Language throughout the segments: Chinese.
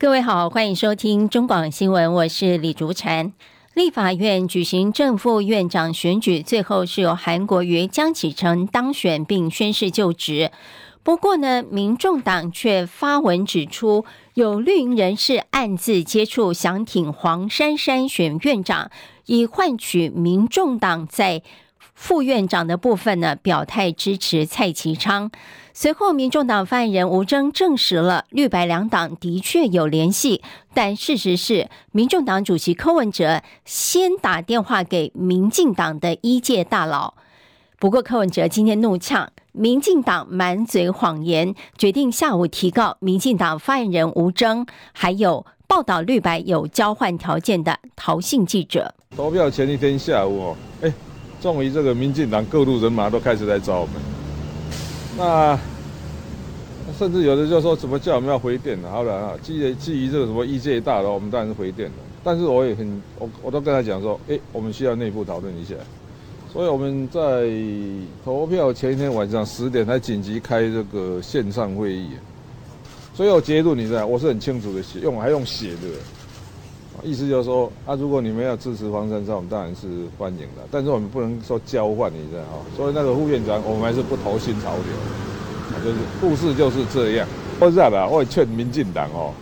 各位好，欢迎收听中广新闻，我是李竹婵。立法院举行正副院长选举，最后是由韩国瑜、江启臣当选并宣誓就职。不过呢，民众党却发文指出，有绿营人士暗自接触，想挺黄珊珊选院长，以换取民众党在副院长的部分呢表态支持蔡其昌。随后，民众党发言人吴峥证实了绿白两党的确有联系，但事实是，民众党主席柯文哲先打电话给民进党的一届大佬。不过，柯文哲今天怒呛民进党满嘴谎言，决定下午提告民进党发言人吴峥，还有报道绿白有交换条件的陶姓记者。投票前一天下午，哎，终于这个民进党各路人马都开始来找我们。那甚至有的就说怎么叫我们要回电了？好了啊，基于基于这个什么意见大的，我们当然是回电了。但是我也很我我都跟他讲说，哎，我们需要内部讨论一下。所以我们在投票前一天晚上十点才紧急开这个线上会议。所以我结论你知道，我是很清楚的写，用还用写的，意思就是说，啊，如果你们要支持黄珊珊，我们当然是欢迎的，但是我们不能说交换，你知道哈。所以那个副院长，我们还是不投新潮流，就是故事就是这样。说实在的，我也劝民进党哦，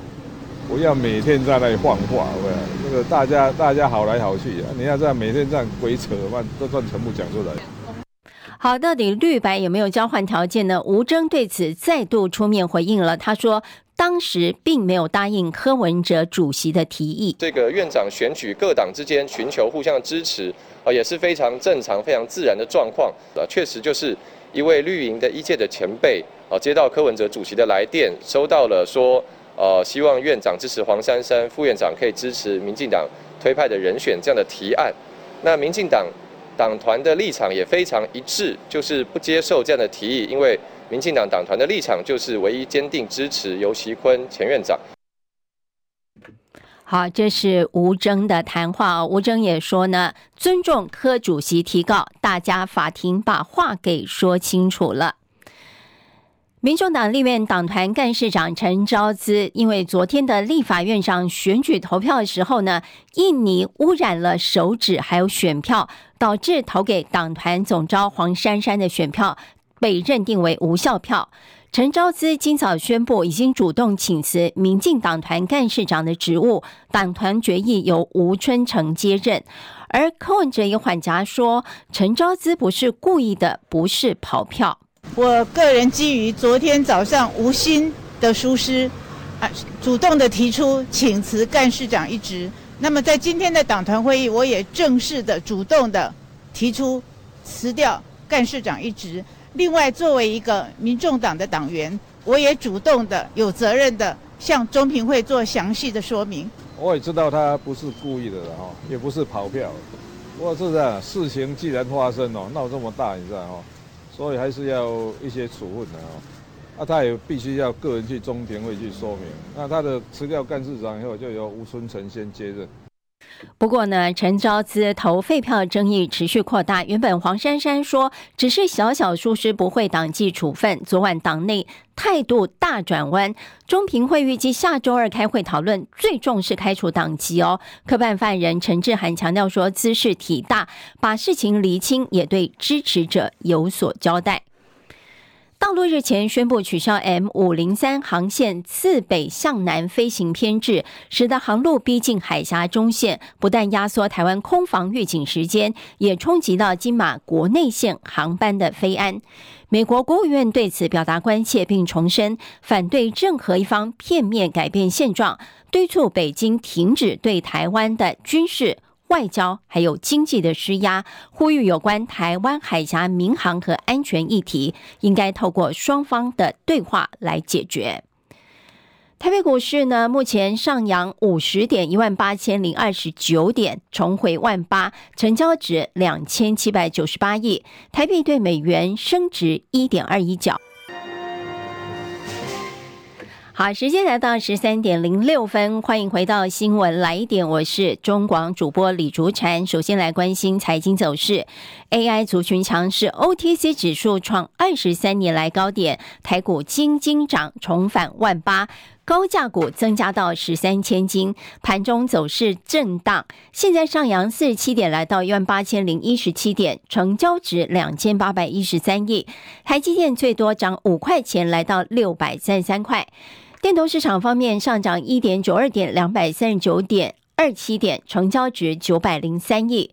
不要每天在那里放话，喂？那个大家大家好来好去啊，你要这样每天这样鬼扯，把这段全部讲出来。好，到底绿白有没有交换条件呢？吴峥对此再度出面回应了，他说。当时并没有答应柯文哲主席的提议。这个院长选举，各党之间寻求互相支持，啊，也是非常正常、非常自然的状况。啊，确实就是一位绿营的一届的前辈，啊，接到柯文哲主席的来电，收到了说，呃，希望院长支持黄珊珊，副院长可以支持民进党推派的人选这样的提案。那民进党党团的立场也非常一致，就是不接受这样的提议，因为。民进党党团的立场就是唯一坚定支持游锡堃前院长。好，这是吴峥的谈话。吴峥也说呢，尊重柯主席提告，大家法庭把话给说清楚了。民众党立院党团干事长陈昭姿，因为昨天的立法院上选举投票的时候呢，印尼污染了手指还有选票，导致投给党团总召黄珊珊的选票。被认定为无效票。陈昭姿今早宣布，已经主动请辞民进党团干事长的职务，党团决议由吴春成接任。而柯文哲也缓颊说，陈昭姿不是故意的，不是跑票。我个人基于昨天早上吴昕的疏失，啊，主动的提出请辞干事长一职。那么在今天的党团会议，我也正式的主动的提出辞掉干事长一职。另外，作为一个民众党的党员，我也主动的、有责任的向中评会做详细的说明。我也知道他不是故意的了哈，也不是跑票。不过是这样，事情既然发生哦，闹这么大，你知道哈，所以还是要一些处分的哦。那他也必须要个人去中评会去说明。那他的辞掉干事长以后，就由吴春成先接任。不过呢，陈昭资投废票争议持续扩大。原本黄珊珊说只是小小疏失，不会党纪处分。昨晚党内态度大转弯，中评会预计下周二开会讨论，最重是开除党籍哦。科办发言人陈志涵强调说，兹事体大，把事情厘清，也对支持者有所交代。大陆日前宣布取消 M 五零三航线自北向南飞行偏制，使得航路逼近海峡中线，不但压缩台湾空防预警时间，也冲击到金马国内线航班的飞安。美国国务院对此表达关切，并重申反对任何一方片面改变现状，敦促北京停止对台湾的军事。外交还有经济的施压，呼吁有关台湾海峡民航和安全议题，应该透过双方的对话来解决。台北股市呢，目前上扬五十点，一万八千零二十九点，重回万八，成交值两千七百九十八亿，台币对美元升值一点二一角。好，时间来到十三点零六分，欢迎回到新闻来一点，我是中广主播李竹婵。首先来关心财经走势，AI 族群强势，OTC 指数创二十三年来高点，台股金金涨，重返万八，高价股增加到十三千金，盘中走势震荡，现在上扬四十七点，来到一万八千零一十七点，成交值两千八百一十三亿，台积电最多涨五块钱，来到六百三十三块。电投市场方面上涨一点九二点，两百三十九点二七点，成交值九百零三亿。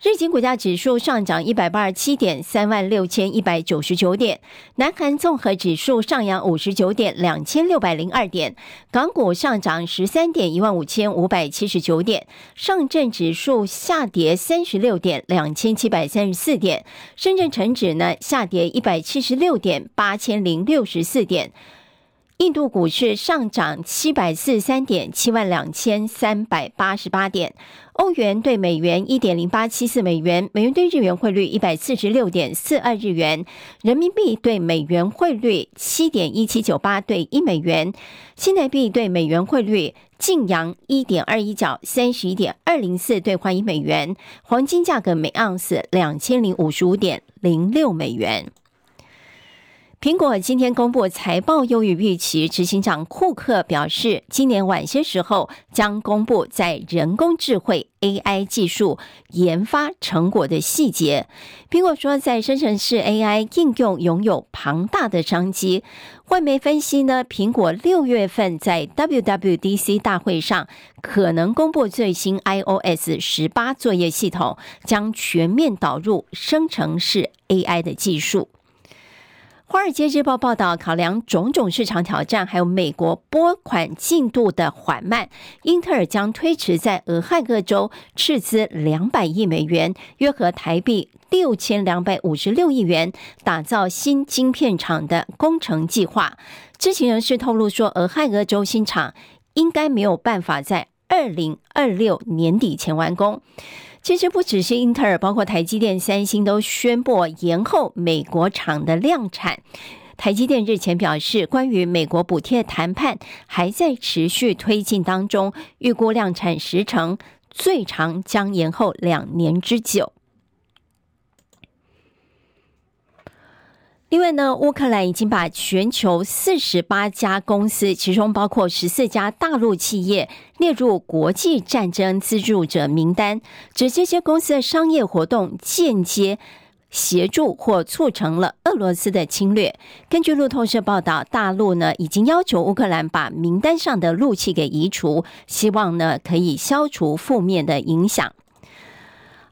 日经股价指数上涨一百八十七点，三万六千一百九十九点。南韩综合指数上扬五十九点，两千六百零二点。港股上涨十三点，一万五千五百七十九点。上证指数下跌三十六点，两千七百三十四点。深圳成指呢下跌一百七十六点，八千零六十四点。印度股市上涨七百四十三点，七万两千三百八十八点。欧元兑美元一点零八七四美元，美元兑日元汇率一百四十六点四二日元，人民币对美元汇率七点一七九八对一美元，新台币兑美元汇率劲扬一点二一角，三十一点二零四兑换一美元。黄金价格每盎司两千零五十五点零六美元。苹果今天公布财报优于预期，执行长库克表示，今年晚些时候将公布在人工智慧 AI 技术研发成果的细节。苹果说，在生成式 AI 应用拥有庞大的商机。外媒分析呢，苹果六月份在 WWDC 大会上可能公布最新 iOS 十八作业系统，将全面导入生成式 AI 的技术。《华尔街日报》报道，考量种种市场挑战，还有美国拨款进度的缓慢，英特尔将推迟在俄亥俄州斥资两百亿美元（约合台币六千两百五十六亿元）打造新晶片厂的工程计划。知情人士透露说，俄亥俄州新厂应该没有办法在二零二六年底前完工。其实不只是英特尔，包括台积电、三星都宣布延后美国厂的量产。台积电日前表示，关于美国补贴谈判还在持续推进当中，预估量产时程最长将延后两年之久。另外呢，乌克兰已经把全球四十八家公司，其中包括十四家大陆企业，列入国际战争资助者名单，指这些公司的商业活动间接协助或促成了俄罗斯的侵略。根据路透社报道，大陆呢已经要求乌克兰把名单上的陆企给移除，希望呢可以消除负面的影响。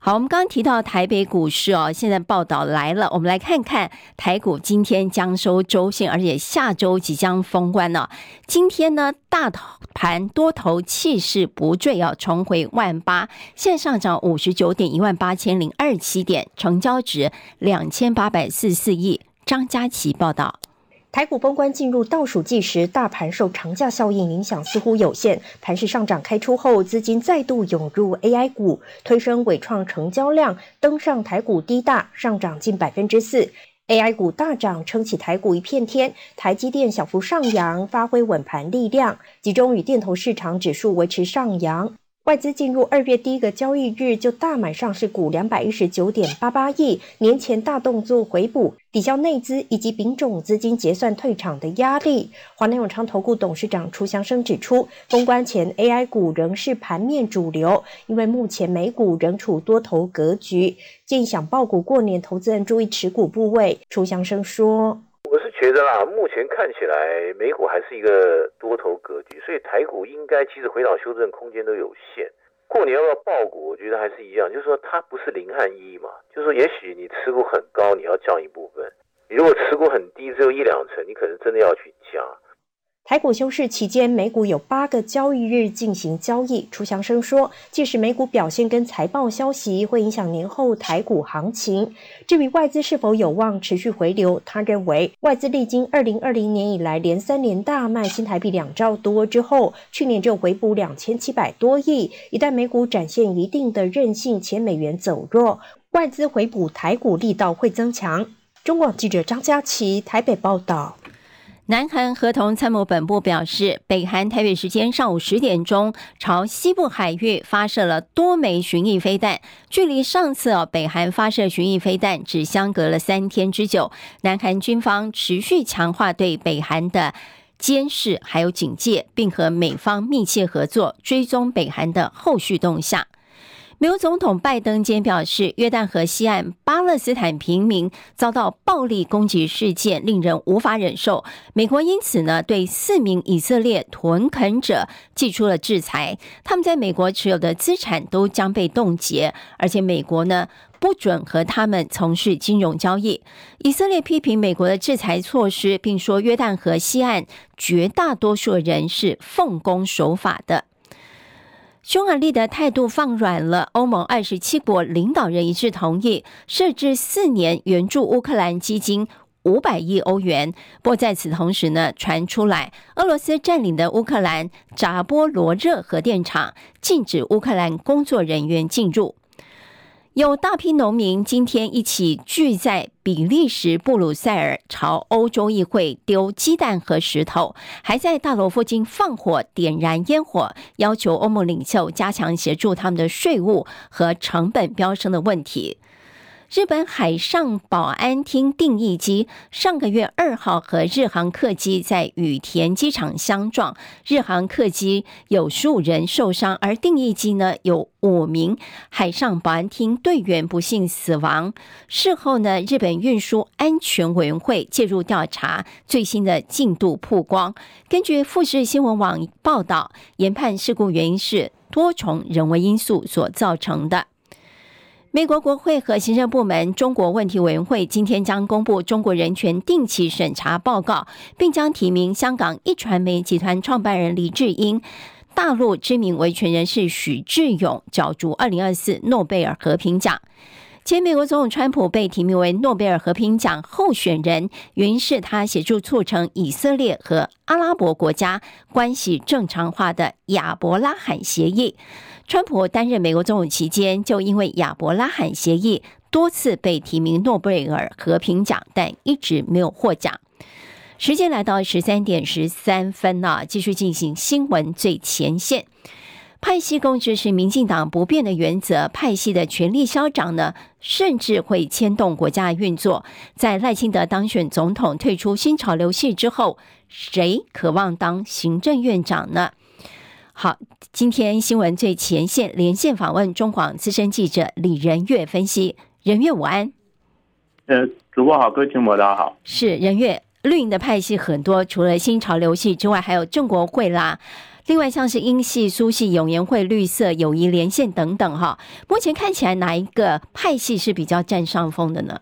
好，我们刚刚提到台北股市哦，现在报道来了，我们来看看台股今天将收周线，而且下周即将封关了。今天呢，大盘多头气势不坠，要重回万八，现上涨五十九点，一万八千零二七点，成交值两千八百四十四亿。张佳琪报道。台股封关进入倒数计时，大盘受长假效应影响似乎有限，盘市上涨开出后，资金再度涌入 AI 股，推升纬创成交量登上台股低大，上涨近百分之四。AI 股大涨，撑起台股一片天。台积电小幅上扬，发挥稳盘力量，集中与电投市场指数维持上扬。外资进入二月第一个交易日就大买上市股两百一十九点八八亿，年前大动作回补，抵消内资以及丙种资金结算退场的压力。华南永昌投顾董事长楚祥生指出，封关前 AI 股仍是盘面主流，因为目前美股仍处多头格局，建议想爆股过年，投资人注意持股部位。楚祥生说。觉得啦，目前看起来美股还是一个多头格局，所以台股应该其实回档修正空间都有限。过年要不要爆股？我觉得还是一样，就是说它不是零和一嘛，就是说也许你持股很高，你要降一部分；你如果持股很低，只有一两成，你可能真的要去降。台股休市期间，美股有八个交易日进行交易。楚祥生说，即使美股表现跟财报消息会影响年后台股行情。至于外资是否有望持续回流，他认为外资历经二零二零年以来连三年大卖新台币两兆多之后，去年就回补两千七百多亿。一旦美股展现一定的韧性且美元走弱，外资回补台股力道会增强。中广记者张佳琪台北报道。南韩合同参谋本部表示，北韩台北时间上午十点钟朝西部海域发射了多枚巡弋飞弹，距离上次哦北韩发射巡弋飞弹只相隔了三天之久。南韩军方持续强化对北韩的监视还有警戒，并和美方密切合作，追踪北韩的后续动向。美国总统拜登今天表示，约旦河西岸巴勒斯坦平民遭到暴力攻击事件令人无法忍受。美国因此呢，对四名以色列屯垦者寄出了制裁，他们在美国持有的资产都将被冻结，而且美国呢不准和他们从事金融交易。以色列批评美国的制裁措施，并说约旦河西岸绝大多数人是奉公守法的。匈牙利的态度放软了，欧盟二十七国领导人一致同意设置四年援助乌克兰基金五百亿欧元。不过在此同时呢，传出来俄罗斯占领的乌克兰扎波罗热核电厂禁止乌克兰工作人员进入。有大批农民今天一起聚在比利时布鲁塞尔，朝欧洲议会丢鸡蛋和石头，还在大楼附近放火、点燃烟火，要求欧盟领袖加强协助他们的税务和成本飙升的问题。日本海上保安厅定义机上个月二号和日航客机在羽田机场相撞，日航客机有数人受伤，而定义机呢有五名海上保安厅队员不幸死亡。事后呢，日本运输安全委员会介入调查，最新的进度曝光。根据富士新闻网报道，研判事故原因是多重人为因素所造成的。美国国会和行政部门中国问题委员会今天将公布中国人权定期审查报告，并将提名香港一传媒集团创办人黎智英、大陆知名维权人士许志勇角逐二零二四诺贝尔和平奖。前美国总统川普被提名为诺贝尔和平奖候选人，原因是他协助促成以色列和阿拉伯国家关系正常化的亚伯拉罕协议。川普担任美国总统期间，就因为亚伯拉罕协议多次被提名诺贝尔和平奖，但一直没有获奖。时间来到十三点十三分了，继续进行新闻最前线。派系共治是民进党不变的原则，派系的权力消长呢，甚至会牵动国家运作。在赖清德当选总统、退出新潮流系之后，谁渴望当行政院长呢？好，今天新闻最前线连线访问中广资深记者李仁月分析。仁月午安。呃，主播好，各位听众大家好。是仁月，绿营的派系很多，除了新潮流系之外，还有正国会啦。另外像是英系、苏系、永延会、绿色、友谊连线等等哈。目前看起来哪一个派系是比较占上风的呢？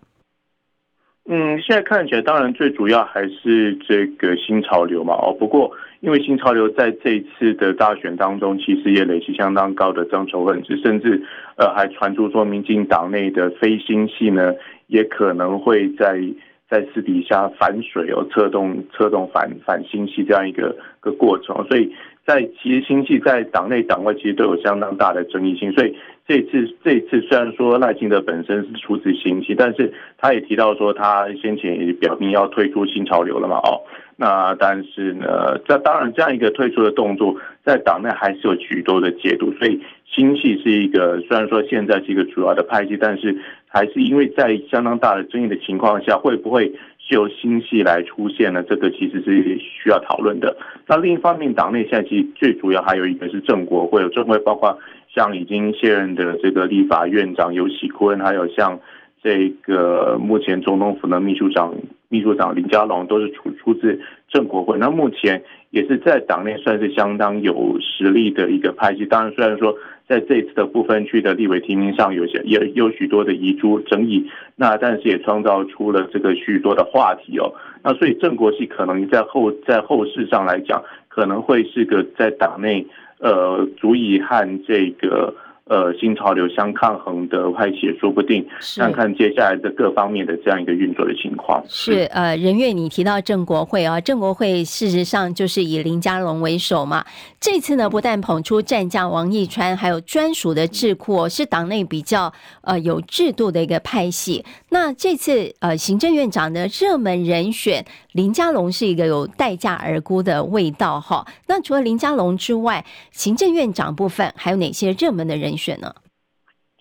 嗯，现在看起来，当然最主要还是这个新潮流嘛。哦，不过。因为新潮流在这一次的大选当中，其实也累积相当高的增稠分子，甚至呃还传出说，民进党内的非新系呢，也可能会在在私底下反水哦，策动策动反反新系这样一个个过程。所以在其实新系在党内党外其实都有相当大的争议性。所以这次这次虽然说赖清德本身是出自新系，但是他也提到说，他先前也表明要退出新潮流了嘛，哦。那但是呢，这当然这样一个退出的动作，在党内还是有许多的解读。所以新系是一个，虽然说现在是一个主要的派系，但是还是因为在相当大的争议的情况下，会不会是由新戏来出现呢？这个其实是需要讨论的。那另一方面，党内现在其实最主要还有一个是正国会，有正会包括像已经卸任的这个立法院长尤喜坤，还有像这个目前总统府的秘书长。秘书长林佳龙都是出出自正国会，那目前也是在党内算是相当有实力的一个派系。当然，虽然说在这次的不分区的立委提名上有些也有许多的遗珠争议，那但是也创造出了这个许多的话题哦。那所以正国系可能在后在后世上来讲，可能会是个在党内呃足以和这个。呃，新潮流相抗衡的派系也说不定，看看接下来的各方面的这样一个运作的情况。是呃，任月，你提到郑国会啊，郑国会事实上就是以林佳龙为首嘛。这次呢，不但捧出战将王义川，还有专属的智库，是党内比较呃有制度的一个派系。那这次呃，行政院长的热门人选林佳龙是一个有待价而沽的味道哈。那除了林佳龙之外，行政院长部分还有哪些热门的人选呢？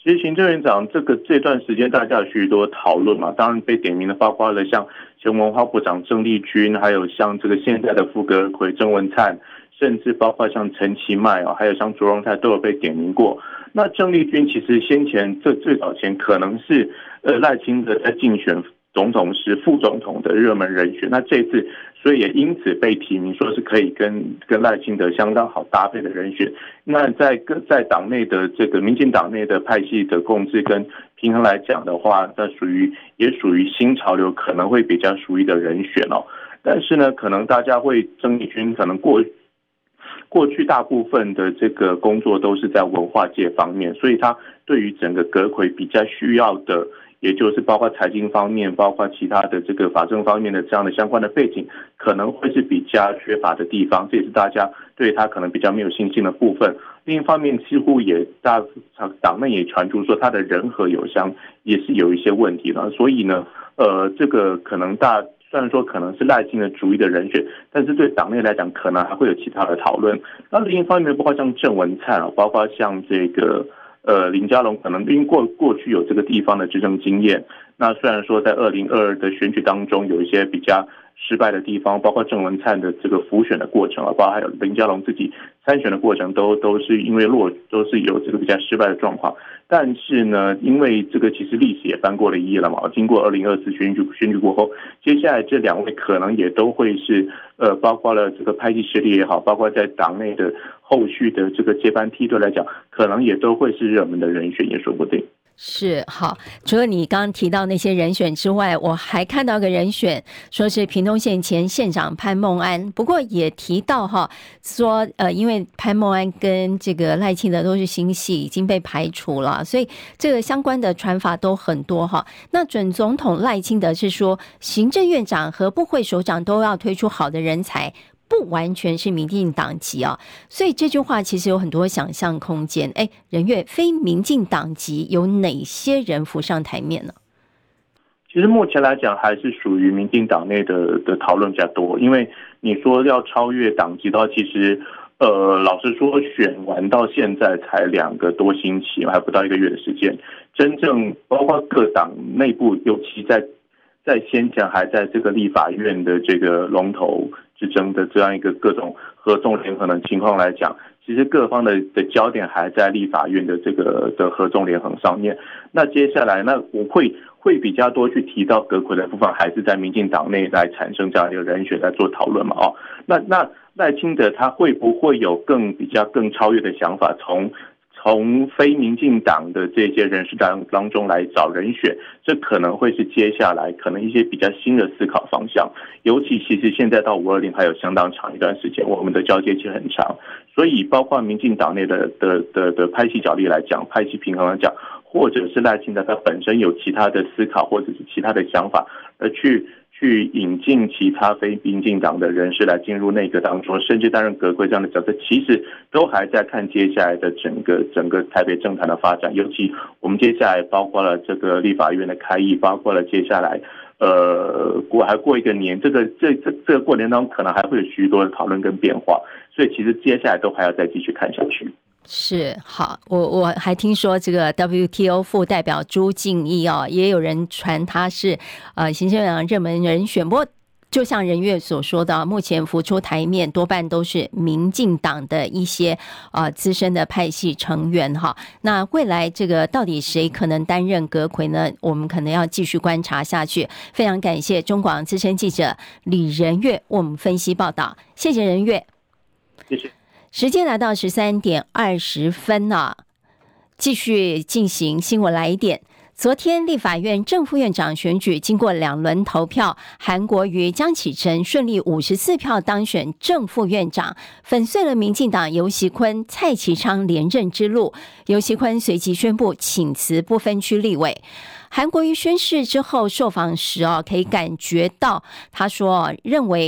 其实行政院长这个这段时间大家有许多讨论嘛，当然被点名的包括了像前文化部长郑丽君，还有像这个现在的副阁揆郑文灿，甚至包括像陈其迈啊，还有像卓荣泰都有被点名过。那郑丽君其实先前这最早前可能是呃赖清德在竞选。总统是副总统的热门人选，那这次所以也因此被提名，说是可以跟跟赖清德相当好搭配的人选。那在跟在党内的这个民进党内的派系的共治跟平衡来讲的话，那属于也属于新潮流可能会比较属于的人选哦。但是呢，可能大家会争议军可能过过去大部分的这个工作都是在文化界方面，所以他对于整个阁揆比较需要的。也就是包括财经方面，包括其他的这个法政方面的这样的相关的背景，可能会是比较缺乏的地方，这也是大家对他可能比较没有信心的部分。另一方面，几乎也大党内也传出说他的人和邮箱也是有一些问题的，所以呢，呃，这个可能大虽然说可能是赖清德主意的人选，但是对党内来讲，可能还会有其他的讨论。那另一方面，包括像郑文灿啊，包括像这个。呃，林佳龙可能因为过过去有这个地方的执政经验，那虽然说在二零二二的选举当中有一些比较失败的地方，包括郑文灿的这个浮选的过程，包括还有林佳龙自己参选的过程，都都是因为落都是有这个比较失败的状况。但是呢，因为这个其实历史也翻过了一页了嘛，经过二零二四选举选举过后，接下来这两位可能也都会是呃，包括了这个派系势力也好，包括在党内的。后续的这个接班梯队来讲，可能也都会是热门的人选，也说不定。是好，除了你刚刚提到那些人选之外，我还看到个人选，说是屏东县前县长潘孟安。不过也提到哈，说呃，因为潘孟安跟这个赖清德都是新系，已经被排除了，所以这个相关的传法都很多哈。那准总统赖清德是说，行政院长和部会首长都要推出好的人才。不完全是民进党籍啊，所以这句话其实有很多想象空间。哎，人月非民进党籍有哪些人浮上台面呢？其实目前来讲，还是属于民进党内的的讨论比较多。因为你说要超越党籍的话，其实呃，老实说，选完到现在才两个多星期，还不到一个月的时间，真正包括各党内部，尤其在在先前还在这个立法院的这个龙头。之争的这样一个各种合纵连横的情况来讲，其实各方的的焦点还在立法院的这个的合纵连横上面。那接下来，那我会会比较多去提到德国的部分，还是在民进党内来产生这样一个人选来做讨论嘛？哦，那那赖清德他会不会有更比较更超越的想法？从从非民进党的这些人士当当中来找人选，这可能会是接下来可能一些比较新的思考方向。尤其其实现在到五二零还有相当长一段时间，我们的交接期很长，所以包括民进党内的的的的派系角力来讲，派系平衡来讲，或者是赖清德他本身有其他的思考或者是其他的想法而去。去引进其他非民进党的人士来进入内阁当中，甚至担任阁揆这样的角色，其实都还在看接下来的整个整个台北政坛的发展。尤其我们接下来包括了这个立法院的开议，包括了接下来呃过还过一个年，这个这这这个过年当中可能还会有许多的讨论跟变化，所以其实接下来都还要再继续看下去。是好，我我还听说这个 WTO 副代表朱敬一哦，也有人传他是呃行政院长热门人选，不过就像任月所说的，目前浮出台面多半都是民进党的一些呃资深的派系成员哈。那未来这个到底谁可能担任阁揆呢？我们可能要继续观察下去。非常感谢中广资深记者李仁月为我们分析报道，谢谢仁月。谢谢。时间来到十三点二十分了，继续进行新闻来一点。昨天立法院正副院长选举经过两轮投票，韩国瑜、江启臣顺利五十四票当选正副院长，粉碎了民进党游锡堃、蔡其昌连任之路。游锡堃随即宣布请辞不分区立委。韩国瑜宣誓之后受访时哦，可以感觉到他说认为。